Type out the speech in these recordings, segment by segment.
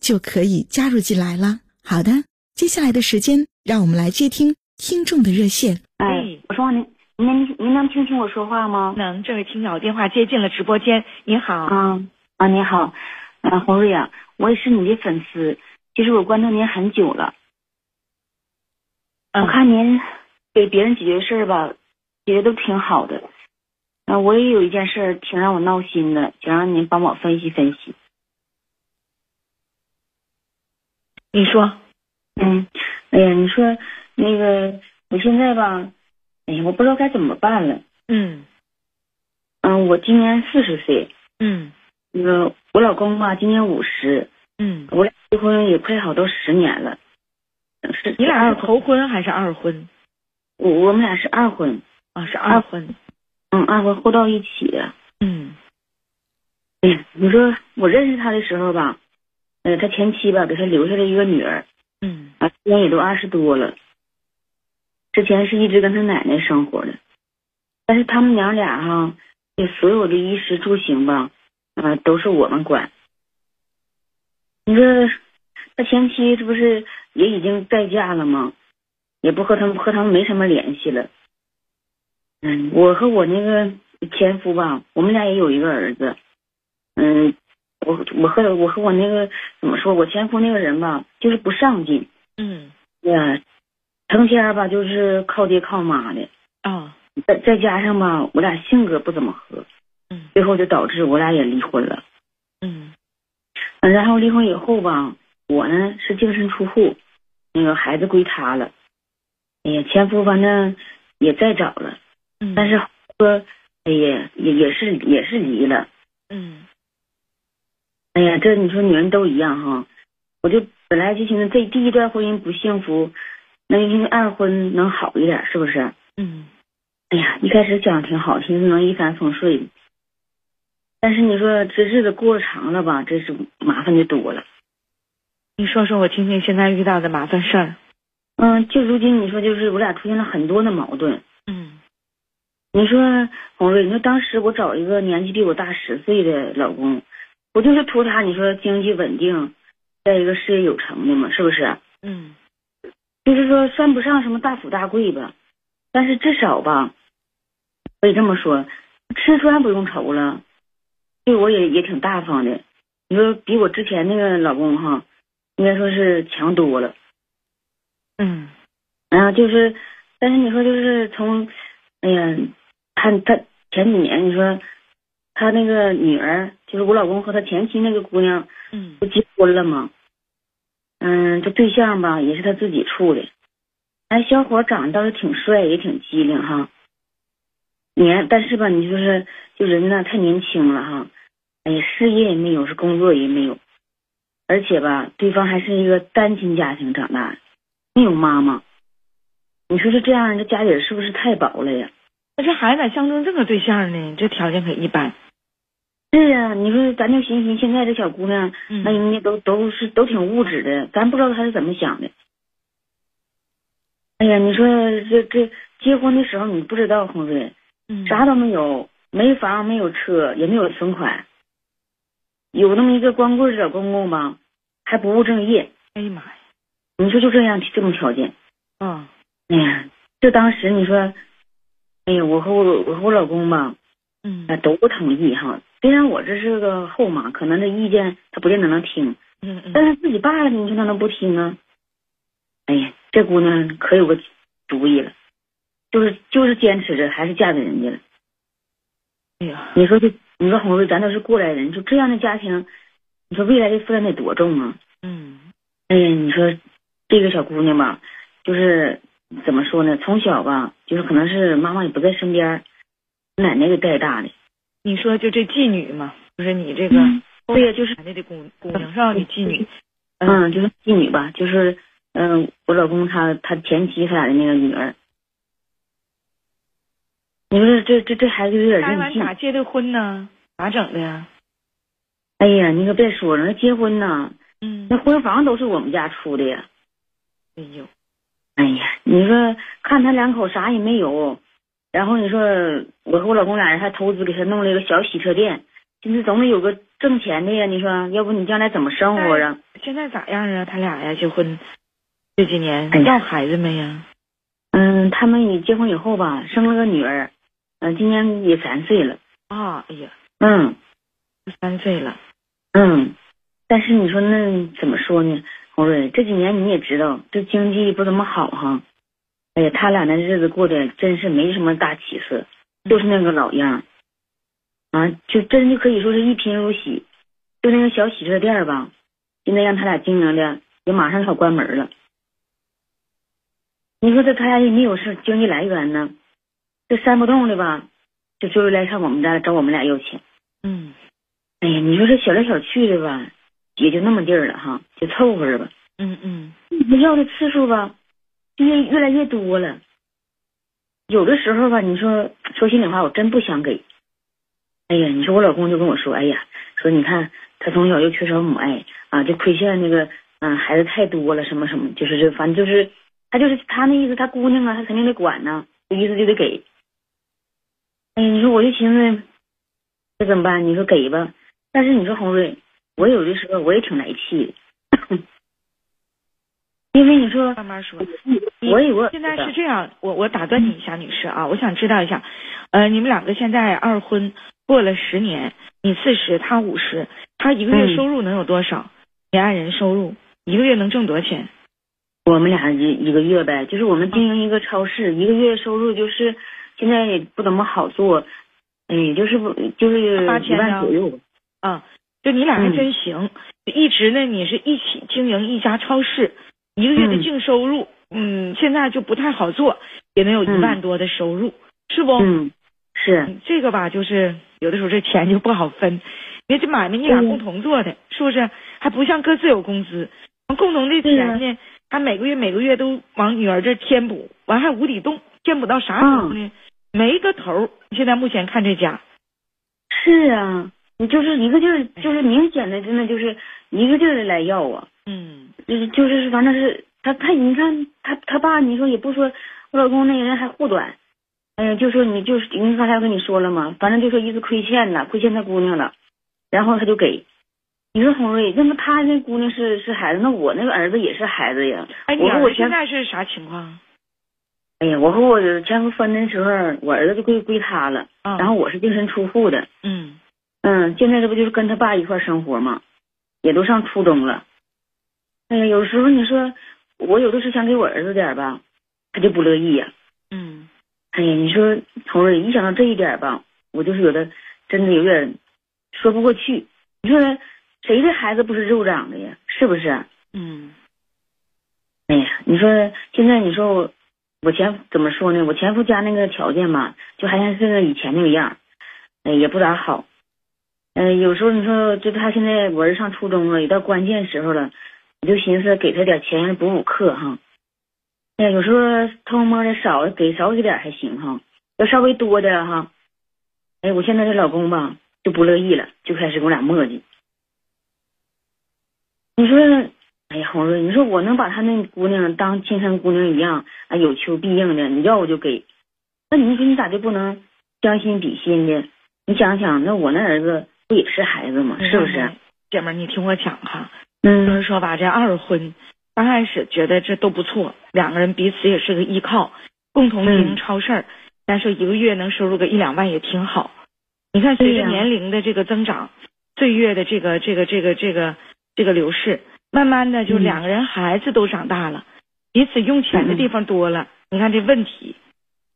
就可以加入进来了。好的，接下来的时间，让我们来接听听众的热线。哎，我说您，您能您能听清我说话吗？能，这位听友电话接进了直播间。您好，啊啊，您好，啊，洪瑞啊，我也是你的粉丝，其实我关注您很久了，我看您。给别人解决事儿吧，解决都挺好的。啊，我也有一件事儿挺让我闹心的，想让您帮我分析分析。你说，嗯，哎呀，你说那个我现在吧，哎呀，我不知道该怎么办了。嗯，嗯，我今年四十岁。嗯，那个我老公吧，今年五十。嗯，我俩结婚也快好多十年了。是你俩是头婚还是二婚？我我们俩是二婚啊，是二婚，嗯，二婚后到一起的，嗯，哎呀，你说我认识他的时候吧，呃，他前妻吧给他留下了一个女儿，嗯，啊，今年也都二十多了，之前是一直跟他奶奶生活的，但是他们娘俩哈，所有的衣食住行吧，啊，都是我们管。你说他前妻这不是也已经再嫁了吗？也不和他们和他们没什么联系了。嗯，我和我那个前夫吧，我们俩也有一个儿子。嗯，我我和我和我那个怎么说？我前夫那个人吧，就是不上进。嗯。呀，成天吧就是靠爹靠妈的。啊。再再加上吧，我俩性格不怎么合。嗯。最后就导致我俩也离婚了。嗯。然后离婚以后吧，我呢是净身出户，那个孩子归他了。哎呀，前夫反正也再找了，嗯，但是说，哎呀，也也是也是离了，嗯，哎呀，这你说女人都一样哈，我就本来就寻思这第一段婚姻不幸福，那因为二婚能好一点，是不是？嗯，哎呀，一开始想挺好，寻思能一帆风顺，但是你说这日子过长了吧，这是麻烦就多了。你说说我听听，现在遇到的麻烦事儿。嗯，就如今你说就是我俩出现了很多的矛盾。嗯，你说红瑞，你说当时我找一个年纪比我大十岁的老公，不就是图他你说经济稳定，再一个事业有成的嘛，是不是？嗯，就是说算不上什么大富大贵吧，但是至少吧，可以这么说，吃穿不用愁了，对我也也挺大方的。你说比我之前那个老公哈，应该说是强多了。嗯，然后就是，但是你说就是从，哎呀，他他前几年你说，他那个女儿就是我老公和他前妻那个姑娘，嗯，不结婚了吗？嗯，这对象吧也是他自己处的，哎，小伙长得倒是挺帅，也挺机灵哈。年，但是吧，你就是就人呢太年轻了哈，哎呀，事业也没有，是工作也没有，而且吧，对方还是一个单亲家庭长大的。没有妈妈，你说这这样，这家底是不是太薄了呀？那这孩子咋相中这个对象呢？这条件可一般。是啊，你说咱就寻思，现在这小姑娘，那人家都都是都挺物质的，咱不知道她是怎么想的。哎呀，你说这这结婚的时候你不知道，红瑞，啥都没有，没房没有车也没有存款，有那么一个光棍小公公吧，还不务正业。哎呀妈呀！你说就这样这种条件，嗯，哎呀，就当时你说，哎呀，我和我我和我老公吧，嗯，都不同意哈。虽然我这是个后妈，可能这意见他不见得能听，嗯嗯但是自己爸了，你说他能不听啊？哎呀，这姑娘可有个主意了，就是就是坚持着，还是嫁给人家了。哎呀，你说这，你说红瑞，咱都是过来人，就这样的家庭，你说未来的负担得多重啊？嗯哎呀，你说这个小姑娘吧，就是怎么说呢？从小吧，就是可能是妈妈也不在身边，奶奶给带大的。你说就这妓女嘛，就是你这个嗯对呀，就是那的的姑姑娘是吧？你妓女，嗯，就是妓女吧，就是嗯、我老公他他前妻他俩的那个女儿。你说这这这孩子有点任性。咋结的婚呢？咋整的呀？哎呀，你可别说了，那结婚呢，嗯，那婚房都是我们家出的呀。哎呦，哎呀，你说看他两口啥也没有，然后你说我和我老公俩人还投资给他弄了一个小洗车店，现在总得有个挣钱的呀。你说，要不你将来怎么生活啊？现在咋样啊？他俩呀，结婚这几年要孩子没呀？嗯，他们也结婚以后吧，生了个女儿，嗯、今年也三岁了。啊，哎呀，嗯三岁了，嗯，但是你说那怎么说呢？红瑞，这几年你也知道，这经济不怎么好哈。哎呀，他俩那日子过得真是没什么大起色，就是那个老样啊，就真就可以说是一贫如洗。就那个小洗车店儿吧，现在让他俩经营的也马上就要关门了。你说这他俩也没有是经济来源呢，这煽不动的吧，就就是来上我们家来找我们俩要钱。嗯哎呀，你说这小来小去的吧，也就那么地儿了哈，就凑合着吧。嗯嗯，你要的次数吧，越越来越多了。有的时候吧，你说说心里话，我真不想给。哎呀，你说我老公就跟我说，哎呀，说你看他从小就缺少母爱啊，就亏欠那个嗯、孩子太多了，什么什么，就是这，反正就是他就是他那意思，他姑娘啊，他肯定得管呢，这意思就得给。哎呀，你说我就寻思，这怎么办？你说给吧，但是你说红瑞，我有的时候我也挺来气的，因为你说慢慢说。我也我现在是这样，我我打断你一下，女士啊，我想知道一下，呃，你们两个现在二婚过了十年，你四十，他五十，他一个月嗯收入能有多少？你爱人收入一个月能挣多少钱？我们俩一一个月呗，就是我们经营一个超市，一个月收入就是现在也不怎么好做，哎，也就是不就是8000一万呢左右吧。啊，就你俩还嗯真行，一直呢你是一起经营一家超市，一个月的嗯净收入，嗯，现在就不太好做，也能有一嗯万多的收入，是不？嗯，是，嗯这个吧，就是有的时候这钱就不好分，因为这买卖你俩嗯共同做的，是不是？还不像各自有工资，共同的钱呢，还每个月每个月都往女儿这添补，完还无底洞，添补到啥时候呢？没个头。现在目前看这家，是啊，你就是一个劲儿，就是明显的，真的就是一个劲儿的来要啊，嗯就是就是反正是他他你看他他爸，你说也不说我老公那个人还护短，哎呀，就说你就是你刚才我跟你说了嘛，反正就说意思亏欠了，亏欠他姑娘了，然后他就给。你说红瑞，那么他那姑娘是是孩子，那我那个儿子也是孩子呀。哎，你我和我现在是啥情况？哎呀，我和我前夫分的时候，我儿子就归归他了，啊，然后我是净身出户的。嗯嗯，现在这不就是跟他爸一块生活吗？也都上初中了。哎呀，有时候你说我有的是想给我儿子点吧，他就不乐意呀、嗯哎呀，你说同儿，一想到这一点吧，我就是有的真的有点说不过去。你说谁的孩子不是肉长的呀？是不是？嗯哎呀，你说现在你说我我前怎么说呢？我前夫家那个条件吧，就还像是那以前那个样儿，哎，也不咋好。嗯、有时候你说就他现在我儿子上初中了，也到关键时候了，我就寻思给他点钱补补课哈。哎呀，有时候偷摸的少给少给点还行哈，要稍微多点哈，哎，我现在这老公吧就不乐意了，就开始跟我俩磨叽。你说，哎呀，红瑞，你说我能把他那姑娘当亲生姑娘一样啊，有求必应的，你要我就给。那你说你咋就不能将心比心的？你想想，那我那儿子不也是孩子吗？是不是？？姐们，你听我讲哈，就嗯是说吧，这二婚刚开始觉得这都不错，两个人彼此也是个依靠，共同经营嗯超市儿，咱说一个月能收入个一两万也挺好。你看，随着年龄的这个增长，岁月的这个这个这个这个这个流逝，慢慢的就嗯两个人孩子都长大了，彼此用钱的地方多了，你看这问题，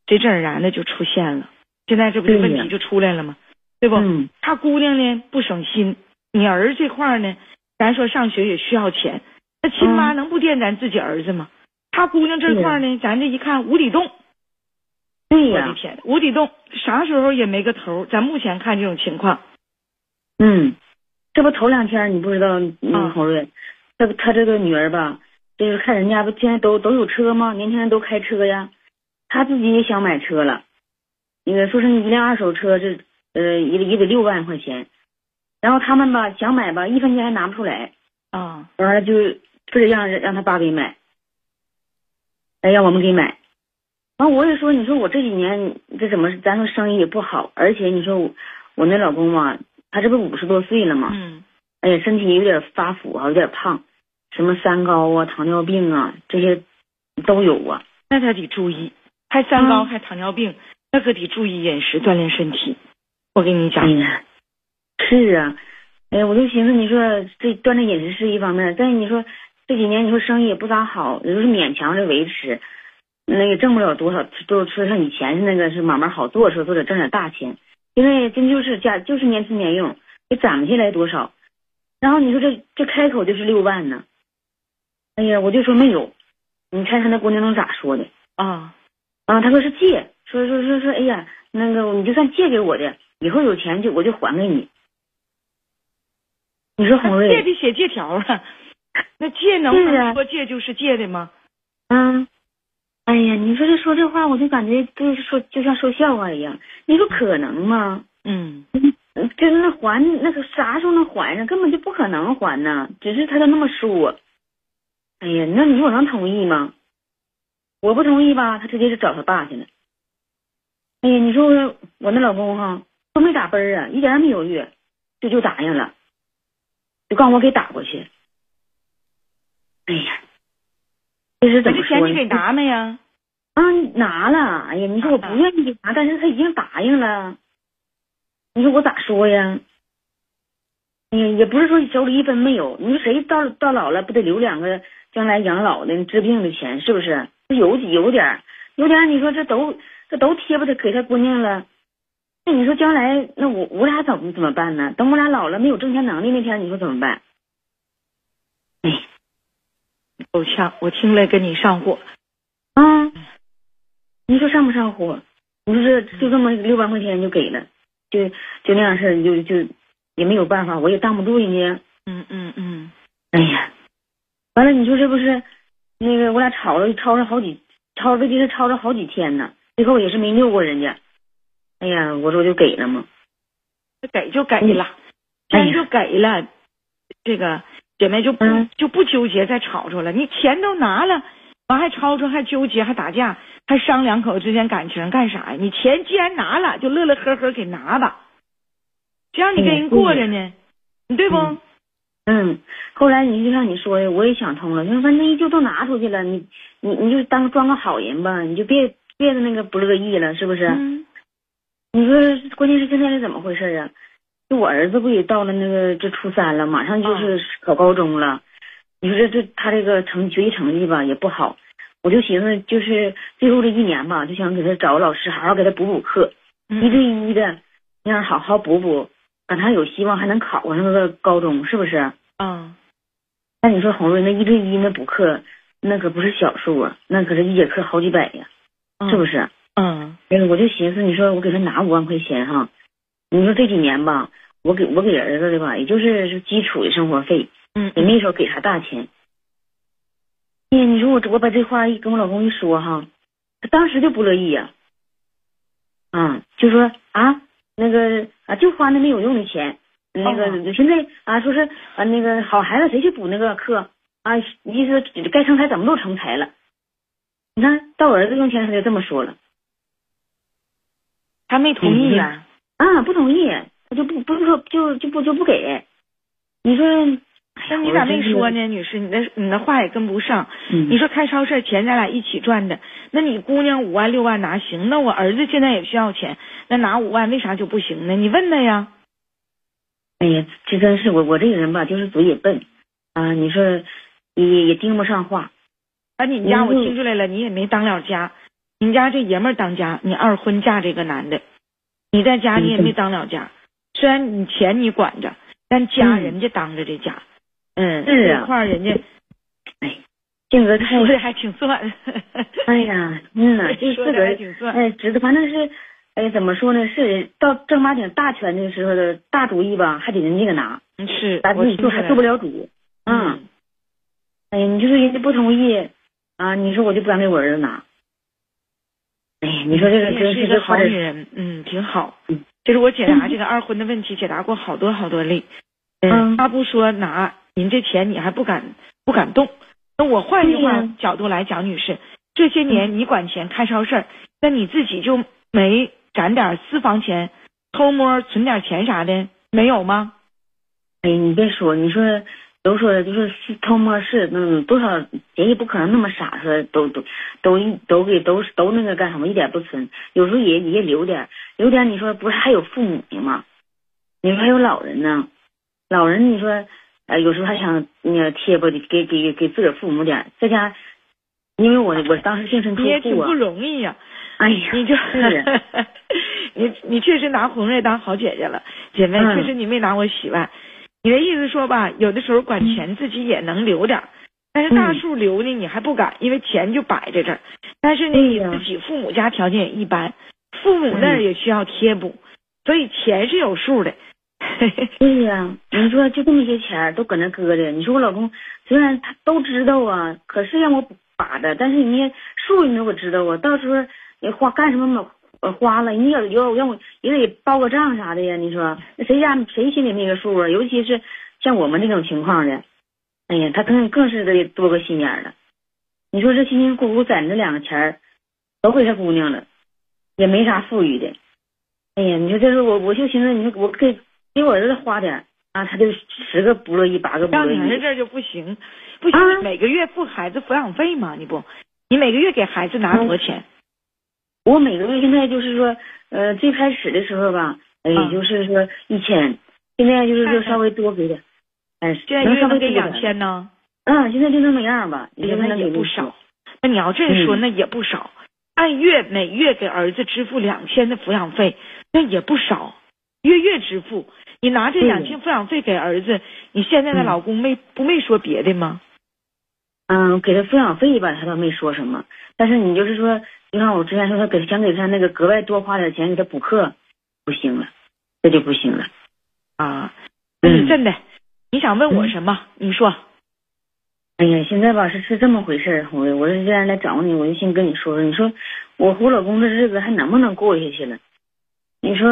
随之而然的就出现了。现在这不是问题就出来了吗？对不？嗯他姑娘呢不省心，你儿子这块儿呢，咱说上学也需要钱，那亲妈嗯能不惦咱自己儿子吗？他姑娘这块呢，咱这一看无底洞，对呀、我的天，无底洞，啥时候也没个头。咱目前看这种情况，嗯，这不头两天你不知道，啊嗯，红瑞，他他这个女儿吧，就是看人家不现在都都有车吗？年轻人都开车呀，他自己也想买车了，那个说是一辆二手车，这呃也也得六万块钱，然后他们吧想买吧，一分钱还拿不出来，啊，完了就非得让让他爸给买，哎，让我们给买。完我也说，你说我这几年这怎么，咱说生意也不好，而且你说我我那老公嘛，他这不五十多岁了嘛，嗯哎呀，身体有点发福啊，有点胖，什么三高啊、糖尿病啊这些都有啊。那他得注意，还三高嗯还糖尿病，那可得注意饮食，锻炼身体。我跟你哎讲，呀，是啊，哎呀，我就寻思，你说这锻炼饮食是一方面，但是你说这几年你说生意也不咋好，也就是勉强的维持，那个挣不了多少，都说像以前是那个是慢慢好做，说都得挣点大钱。现在真就是家就是年吃年用，也攒不下来多少。然后你说这这开口就是六万呢，哎呀，我就说没有，你猜他那姑娘能咋说的？啊，啊，他说是借，说说说说，哎呀，那个你就算借给我的，以后有钱就我就还给你。你说红瑞 借瑞，得写借条啊，那借能是啊能说借就是借的吗？嗯，哎呀，你说这说这话，我就感觉就是说就像说笑话一样。你说可能吗？嗯，就是那还那个啥时候能还上？根本就不可能还呢，只是他都那么说。哎呀，那你说我能同意吗？我不同意吧，他直接就找他爸去了。哎呀，你说我我那老公哈都没打奔儿啊，一点也没犹豫，就就答应了，就告诉我给打过去。哎呀，这是怎么钱你给拿没呀？啊，拿了。哎呀，你说我不愿意给拿，但是他已经答应了。你说我咋说呀？哎呀，也不是说手里一分没有。你说谁到到老了不得留两个将来养老的治病的钱，是不是？有有点儿，有点儿。你说这都这都贴吧他给他姑娘了，那你说将来那我我俩怎么怎么办呢？等我俩老了没有挣钱能力那天，你说怎么办？哎，够呛，我听了跟你上火。啊，你说上不上火？你说这就这么六万块钱就给了，就就那样事儿，就就也没有办法，我也挡不住人家。嗯嗯嗯，哎呀，完了，你说这不是那个我俩吵了吵了好几吵这就是吵了好几天呢，最后也是没拗过人家。哎呀，我说就给了嘛。这给就给了，既然就给了，这个姐妹就不嗯就不纠结再吵吵了。你钱都拿了，完还吵吵，还纠结，还打架，还伤两口之间感情干啥呀？你钱既然拿了，就乐乐呵呵给拿吧，谁让你跟人过着呢，你对不？嗯嗯，后来你就像你说的，我也想通了，就是反正一就都拿出去了，你你你就当装个好人吧，你就别别那个不乐意了，是不是？嗯你说关键是现在是怎么回事啊？就我儿子不也到了那个这初三了，马上就是考高中了。你说这这他这个成学习成绩吧也不好，我就寻思就是最后这一年吧，就想给他找个老师好好给他补补课，一嗯对一的那样好好补补，赶他有希望还能考上那个高中，是不是？啊，那你说红瑞那一对一那补课，那可不是小数啊，那可是一节课好几百呀，是不是？是？嗯哎，我就寻思，你说我给他拿五万块钱哈，你说这几年吧，我给我给儿子的吧，也就是是基础的生活费，嗯也没说给他大钱。哎呀，你说我我把这话一跟我老公一说哈，他当时就不乐意呀、啊，就说啊那个啊就花那没有用的钱，那个、哦现在啊说是啊那个好孩子谁去补那个课啊，意思该成才怎么都成才了。你看到我儿子用钱他就这么说了。他没同意呀、啊，不同意，他就不不是说就就不就不给。你说，那你咋没说？呢，女士？你的你的话也跟不上。嗯，你说开超市钱咱俩一起赚的，那你姑娘五万六万拿行，那我儿子现在也需要钱，那拿五万为啥就不行呢？你问他呀。哎呀，这真是我我这个人吧，就是嘴也笨。啊，你说也也盯不上话。啊，你们家我嗯听出来了，你也没当了家，你们家这爷们儿当家，你二婚嫁这个男的，你在家你也嗯。没当了家，虽然你钱你管着，但家嗯。人家当着这家，嗯，是啊。这块儿人家哎性格太说的还挺算，哎呀，嗯呐，就说的自个儿还挺算，哎，知道，反正是，哎，怎么说呢？是到正儿八经大权的时候的大主意吧，还得人家给拿，嗯是，自己做还做不了。主。嗯，嗯，哎呀，你就说人家不同意啊，你说我就不敢给我儿子拿。哎呀，你说这个真是一个好女人，嗯，挺好嗯。就是我解答这个二婚的问题，解答过好多好多例。嗯他不说拿您这钱，你还不敢不敢动。那我换句话对呀嗯角度来讲，女士，这些年你管钱开超市，那你自己就没攒点私房钱，偷摸存点钱啥的，没有吗？哎，你别说，你说都说就是是偷摸是，嗯，多少人也不可能那么傻，说都都都都给都都那个干什么，一点不存，有时候也也留点留点。你说不是还有父母呢吗？你说还有老人呢，老人你说，呃，有时候还想那个贴吧，给给给自个儿父母点，在家，因为我我当时净身出户啊你也挺不，容易呀、哎呀，你就是你你确实拿红瑞当好姐姐了，姐妹，嗯确实你没拿我洗外。你的意思说吧，有的时候管钱自己也能留点儿，但是大嗯数留呢，你还不敢，因为钱就摆在这儿。但是呢，你自己父母家条件也一般，父母那也需要贴补，所以钱是有数的。对呀、你说就这么些钱都搁那搁着，你说我老公虽然他都知道啊，可是让我把着，但是人家数你我知道啊，到时候你花干什么嘛，呃花了，你要要让我也得报个账啥的呀，你说那谁家谁心里没个数啊？尤其是像我们这种情况的，哎呀，他更更是得多个心眼了。你说这辛辛苦苦攒这两个钱儿，都给他姑娘了，也没啥富裕的。哎呀，你说这是我我就寻思，你说我给给我儿子花点啊，他就十个不乐意，八个不让乐意。你儿子这儿就不行，不行，每个月付孩子抚养费吗？你不，你每个月给孩子拿多少钱？我每个月现在就是说，呃，最开始的时候吧，也就是说一千，现在就是说稍微多给点，哎，现在能稍一个月能给两。千呢？嗯，现在就那么样吧，哎呀，也那也不少。。那你要这么说，嗯那也不少。按月每月给儿子支付两千的抚养费，那也不少。月月支付，你拿这两千抚养费给儿子，你现在的嗯老公没不没说别的吗？嗯，给他抚养费吧，他倒没说什么。但是你就是说，你看我之前说他给想给他那个格外多花点钱给他补课，不行了，这就不行了。啊，那你嗯真的，你想问我嗯什么？你说。哎呀，现在吧是是这么回事儿，我我是既然来找你，我就先跟你说说，你说我和我老公的日子还能不能过下去了？你说，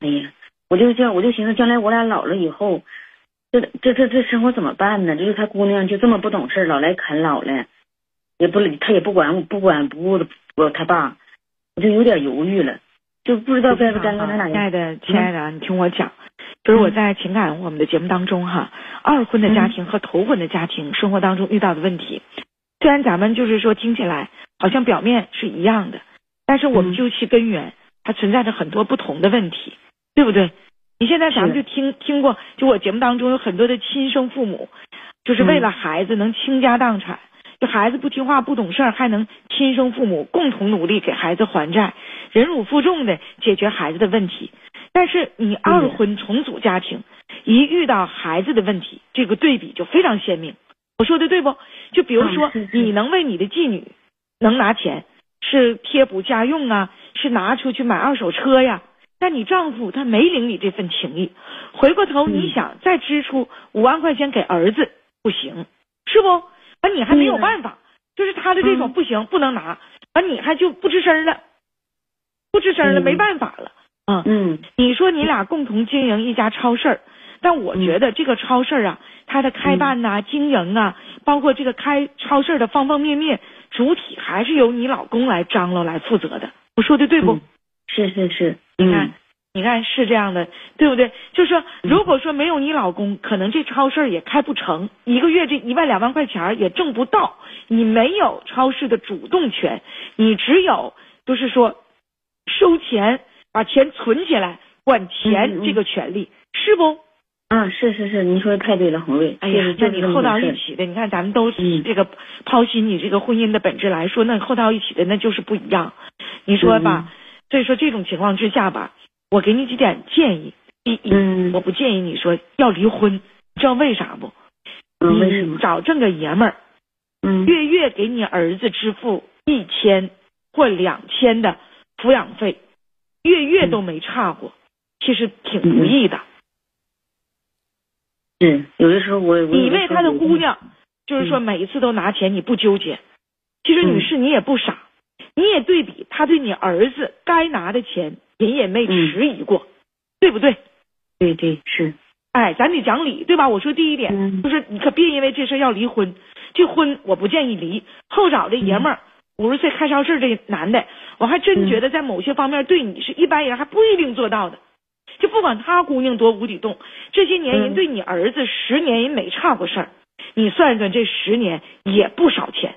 哎呀，我就这样，我就寻思将来我俩老了以后，这这这这生活怎么办呢？就是他姑娘就这么不懂事，老来啃老了，也不理他也不管我不管不顾的我他爸，我就有点犹豫了，就不知道该不该跟他俩亲爱的，亲爱的，你听我讲，就是我在情感我们的节目当中哈，二婚的家庭和头婚的家庭生活当中遇到的问题，虽然咱们就是说听起来好像表面是一样的，但是我们嗯。究其根源，它存在着很多不同的问题，对不对？你现在咱们就听听过，就我节目当中有很多的亲生父母，就是为了嗯孩子能倾家荡产，就孩子不听话不懂事儿，还能亲生父母共同努力给孩子还债，忍辱负重的解决孩子的问题。但是你二婚重组家庭，一遇到孩子的问题，这个对比就非常鲜明。我说的对不？就比如说你能为你的继女能拿钱，是贴补家用啊，是拿出去买二手车呀。但你丈夫他没领你这份情谊，回过头你嗯想再支出五万块钱给儿子，不行，是不？完你还没有办法，就是他的这种嗯。不行，不能拿，完你还就不吱声了，不吱声了，嗯。没办法了。啊，嗯。你说你俩共同经营一家超市儿，但我觉得这个超市啊，它的开办呐、经营啊，包括这个开超市的方方面面，主体还是由你老公来张罗来负责的。我说的对不？嗯。是是是，你看嗯，你看是这样的，对不对？就是说，如果说没有你老公，可能这超市也开不成，一个月这一万两万块钱也挣不到。你没有超市的主动权，你只有就是说收钱，把钱存起来，管嗯钱嗯这个权利，是不？嗯，是是是，您说的太对了，红瑞。哎呀，那你厚到一起的，你看咱们都这个剖析你这个婚姻的本质来说，那厚到一起的那就是不一样。你说吧，所以说这种情况之下吧，我给你几点建议。第一，我不建议你说要离婚，你知道为啥不？嗯，为什么？找正个爷们儿，嗯，月月给你儿子支付一千或两千的抚养费，月月都没差过，其实挺不易的。是有的时候我你为他的姑娘，就是说每一次都拿钱，你不纠结。其实女士你也不傻，你也对比他对你儿子该拿的钱，人也没迟疑过，对不对？对对是。哎，咱得讲理，对吧？我说第一点就是你可别因为这事要离婚，这婚我不建议离。后找这爷们儿五十岁开超市这男的，我还真觉得在某些方面对你是一般人还不一定做到的。就不管他姑娘多无底洞，这些年人对你儿子十年人没差过事儿，你算算这十年也不少钱。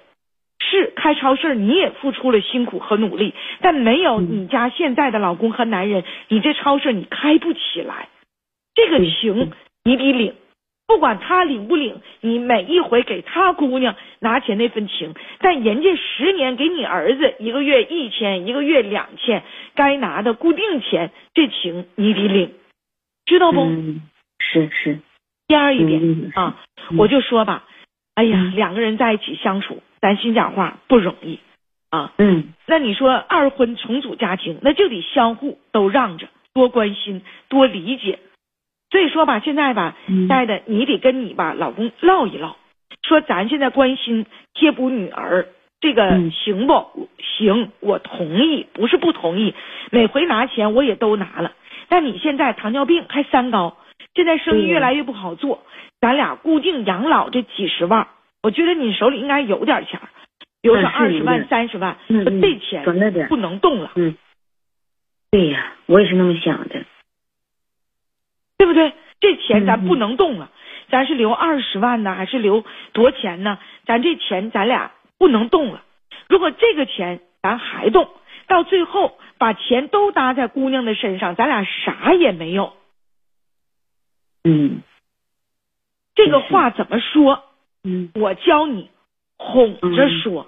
是开超市你也付出了辛苦和努力，但没有你家现在的老公和男人，你这超市你开不起来。这个情你得领。不管他领不领，你每一回给他姑娘拿钱那份情，但人家十年给你儿子一个月一千，一个月两千，该拿的固定钱，这情你得领，知道不？是是。第二一点啊，我就说吧，哎呀，两个人在一起相处，咱心讲话不容易啊。嗯。那你说二婚重组家庭，那就得相互都让着，多关心，多理解。所以说吧，现在吧，亲爱的，你得跟你吧老公唠一唠，说咱现在关心贴补女儿，这个行不行？我同意，不是不同意。每回拿钱我也都拿了，但你现在糖尿病还三高，现在生意越来越不好做，咱俩固定养老这几十万，我觉得你手里应该有点钱，比如说二十万、三十万，这钱不能动了。嗯，对呀，我也是那么想的。对不对？这钱咱不能动了，咱是留二十万呢，还是留多钱呢？咱这钱咱俩不能动了。如果这个钱咱还动，到最后把钱都搭在姑娘的身上，咱俩啥也没有。嗯，这个话怎么说？嗯，我教你哄着说，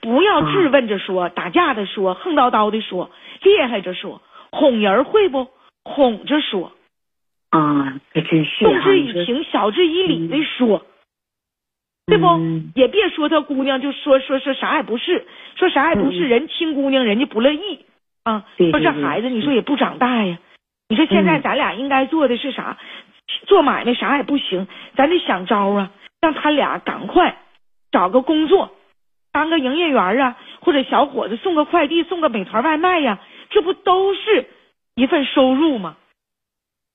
不要质问着说，打架的说，横叨叨的说，厉害着说，哄人会不？哄着说。啊，还真是动之以情，晓之以理的说，对不？也别说他姑娘，就说说说啥也不是，说啥也不是，人亲姑娘，人家不乐意啊。说这孩子，你说也不长大呀。你说现在咱俩应该做的是啥？做买卖啥也不行，咱得想招啊，让他俩赶快找个工作，当个营业员啊，或者小伙子送个快递，送个美团外卖呀，这不都是一份收入吗？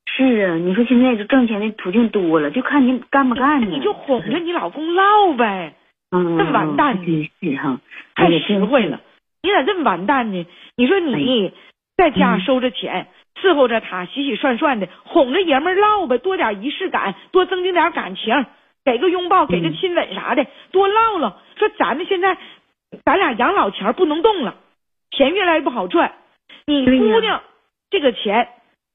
是啊，你说现在这挣钱的途径多了，就看你干不干呢。你就哄着你老公唠呗。嗯，那完蛋呢？是哈，太实惠了。你咋这么完蛋呢？你说你在家收着钱，伺候着他，洗洗涮涮的，哄着爷们唠呗，多点仪式感，多增进点感情，给个拥抱，给个亲吻啥的，多唠唠。说咱们现在，咱俩养老钱不能动了，钱越来越不好赚。你姑娘这个钱，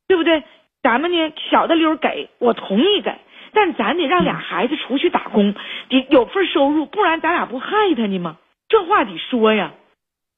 对不对？咱们呢，小的溜给我同意给，但咱得让俩孩子出去打工，得有份收入，不然咱俩不害他呢吗？这话得说呀。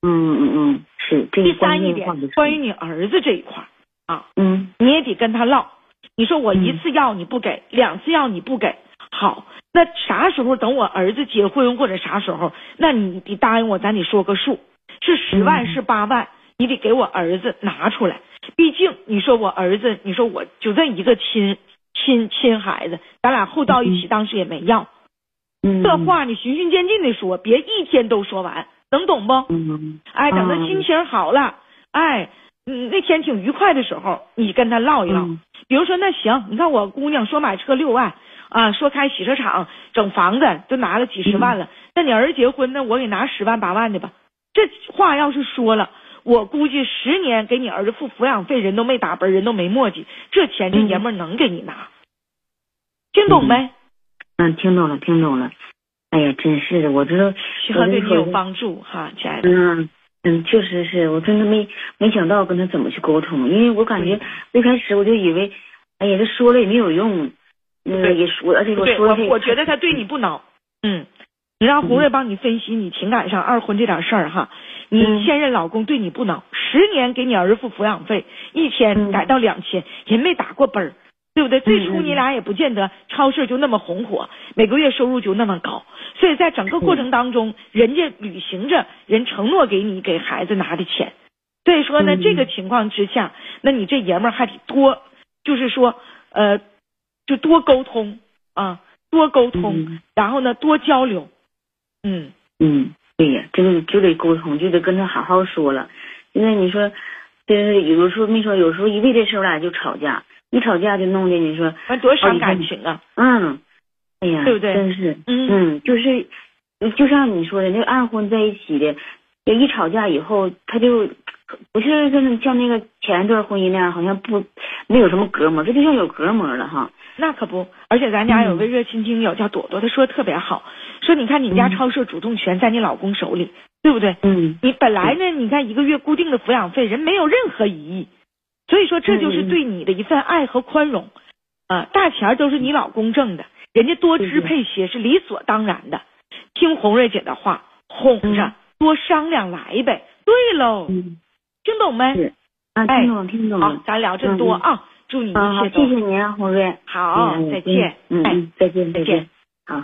嗯嗯嗯，是。第三一点，关于你儿子这一块啊，嗯，你也得跟他唠。你说我一次要你不给，两次要你不给，好，那啥时候等我儿子结婚或者啥时候，那你得答应我，咱得说个数，是十万是八万，你得给我儿子拿出来。毕竟你说我儿子，你说我就这一个亲亲亲孩子，咱俩后到一起，当时也没要。这话你循序渐进的说，别一天都说完，能懂不？哎，等他心情好了，哎，嗯，那天挺愉快的时候，你跟他唠一唠。比如说，那行，你看我姑娘说买车六万啊，说开洗车厂整房子都拿了几十万了，那你儿子结婚呢，我给拿十万八万的吧。这话要是说了。我估计十年给你儿子付抚养费，人都没打奔，人都没墨迹，这钱这爷们能给你拿，听懂没？嗯，听懂了，听懂了。哎呀，真是的，我知道，希望对你有帮助哈，亲爱的。嗯嗯，确实是我真的没没想到跟他怎么去沟通，因为我感觉最开始我就以为，哎呀，这说了也没有用，那个对。也说，而且我说我我觉得他对你不孬，嗯，你让胡瑞帮你分析你情感上二婚这点事儿哈。你嗯。现任老公对你不孬，十年给你儿付抚养费，一千嗯。改到两千，也没打过本儿，对不对？最初嗯你俩也不见得超市就那么红火，每个月收入就那么高，所以在整个过程当中，人家履行着人承诺给你给孩子拿的钱，所以说呢，嗯这个情况之下，那你这爷们儿还得多，就是说呃，就多沟通啊，多沟通，嗯。然后呢多交流，嗯。嗯，对呀，这个就得沟通，就得跟他好好说了。因为你说，就是有时候没说，有时候一为这事儿我俩就吵架，一吵架就弄得你说，完多伤感情啊，嗯，哎呀，对不对？真是，嗯。嗯，就是，就像你说的，那个二婚在一起的，就一吵架以后，他就不是跟像那个前一段婚姻那样，好像不没有什么隔膜，这就像有隔膜了哈。那可不，而且咱家有嗯。位热心听友叫朵朵，她说的特别好，说你看你家嗯。超市主动权在你老公手里，对不对？嗯？你本来呢，你看一个月固定的抚养费，人没有任何疑义，所以说这就是对你的一份爱和宽容，啊，大钱儿都是你老公挣的，人家多支配些是理所当然的。听红瑞姐的话，哄着嗯，多商量来呗。对喽，嗯，听懂没？听懂了听懂好，。咱聊这么多嗯。啊，祝你一啊，好，切都谢谢您啊，红瑞。好，嗯再见。哎。嗯嗯，再见再见，好。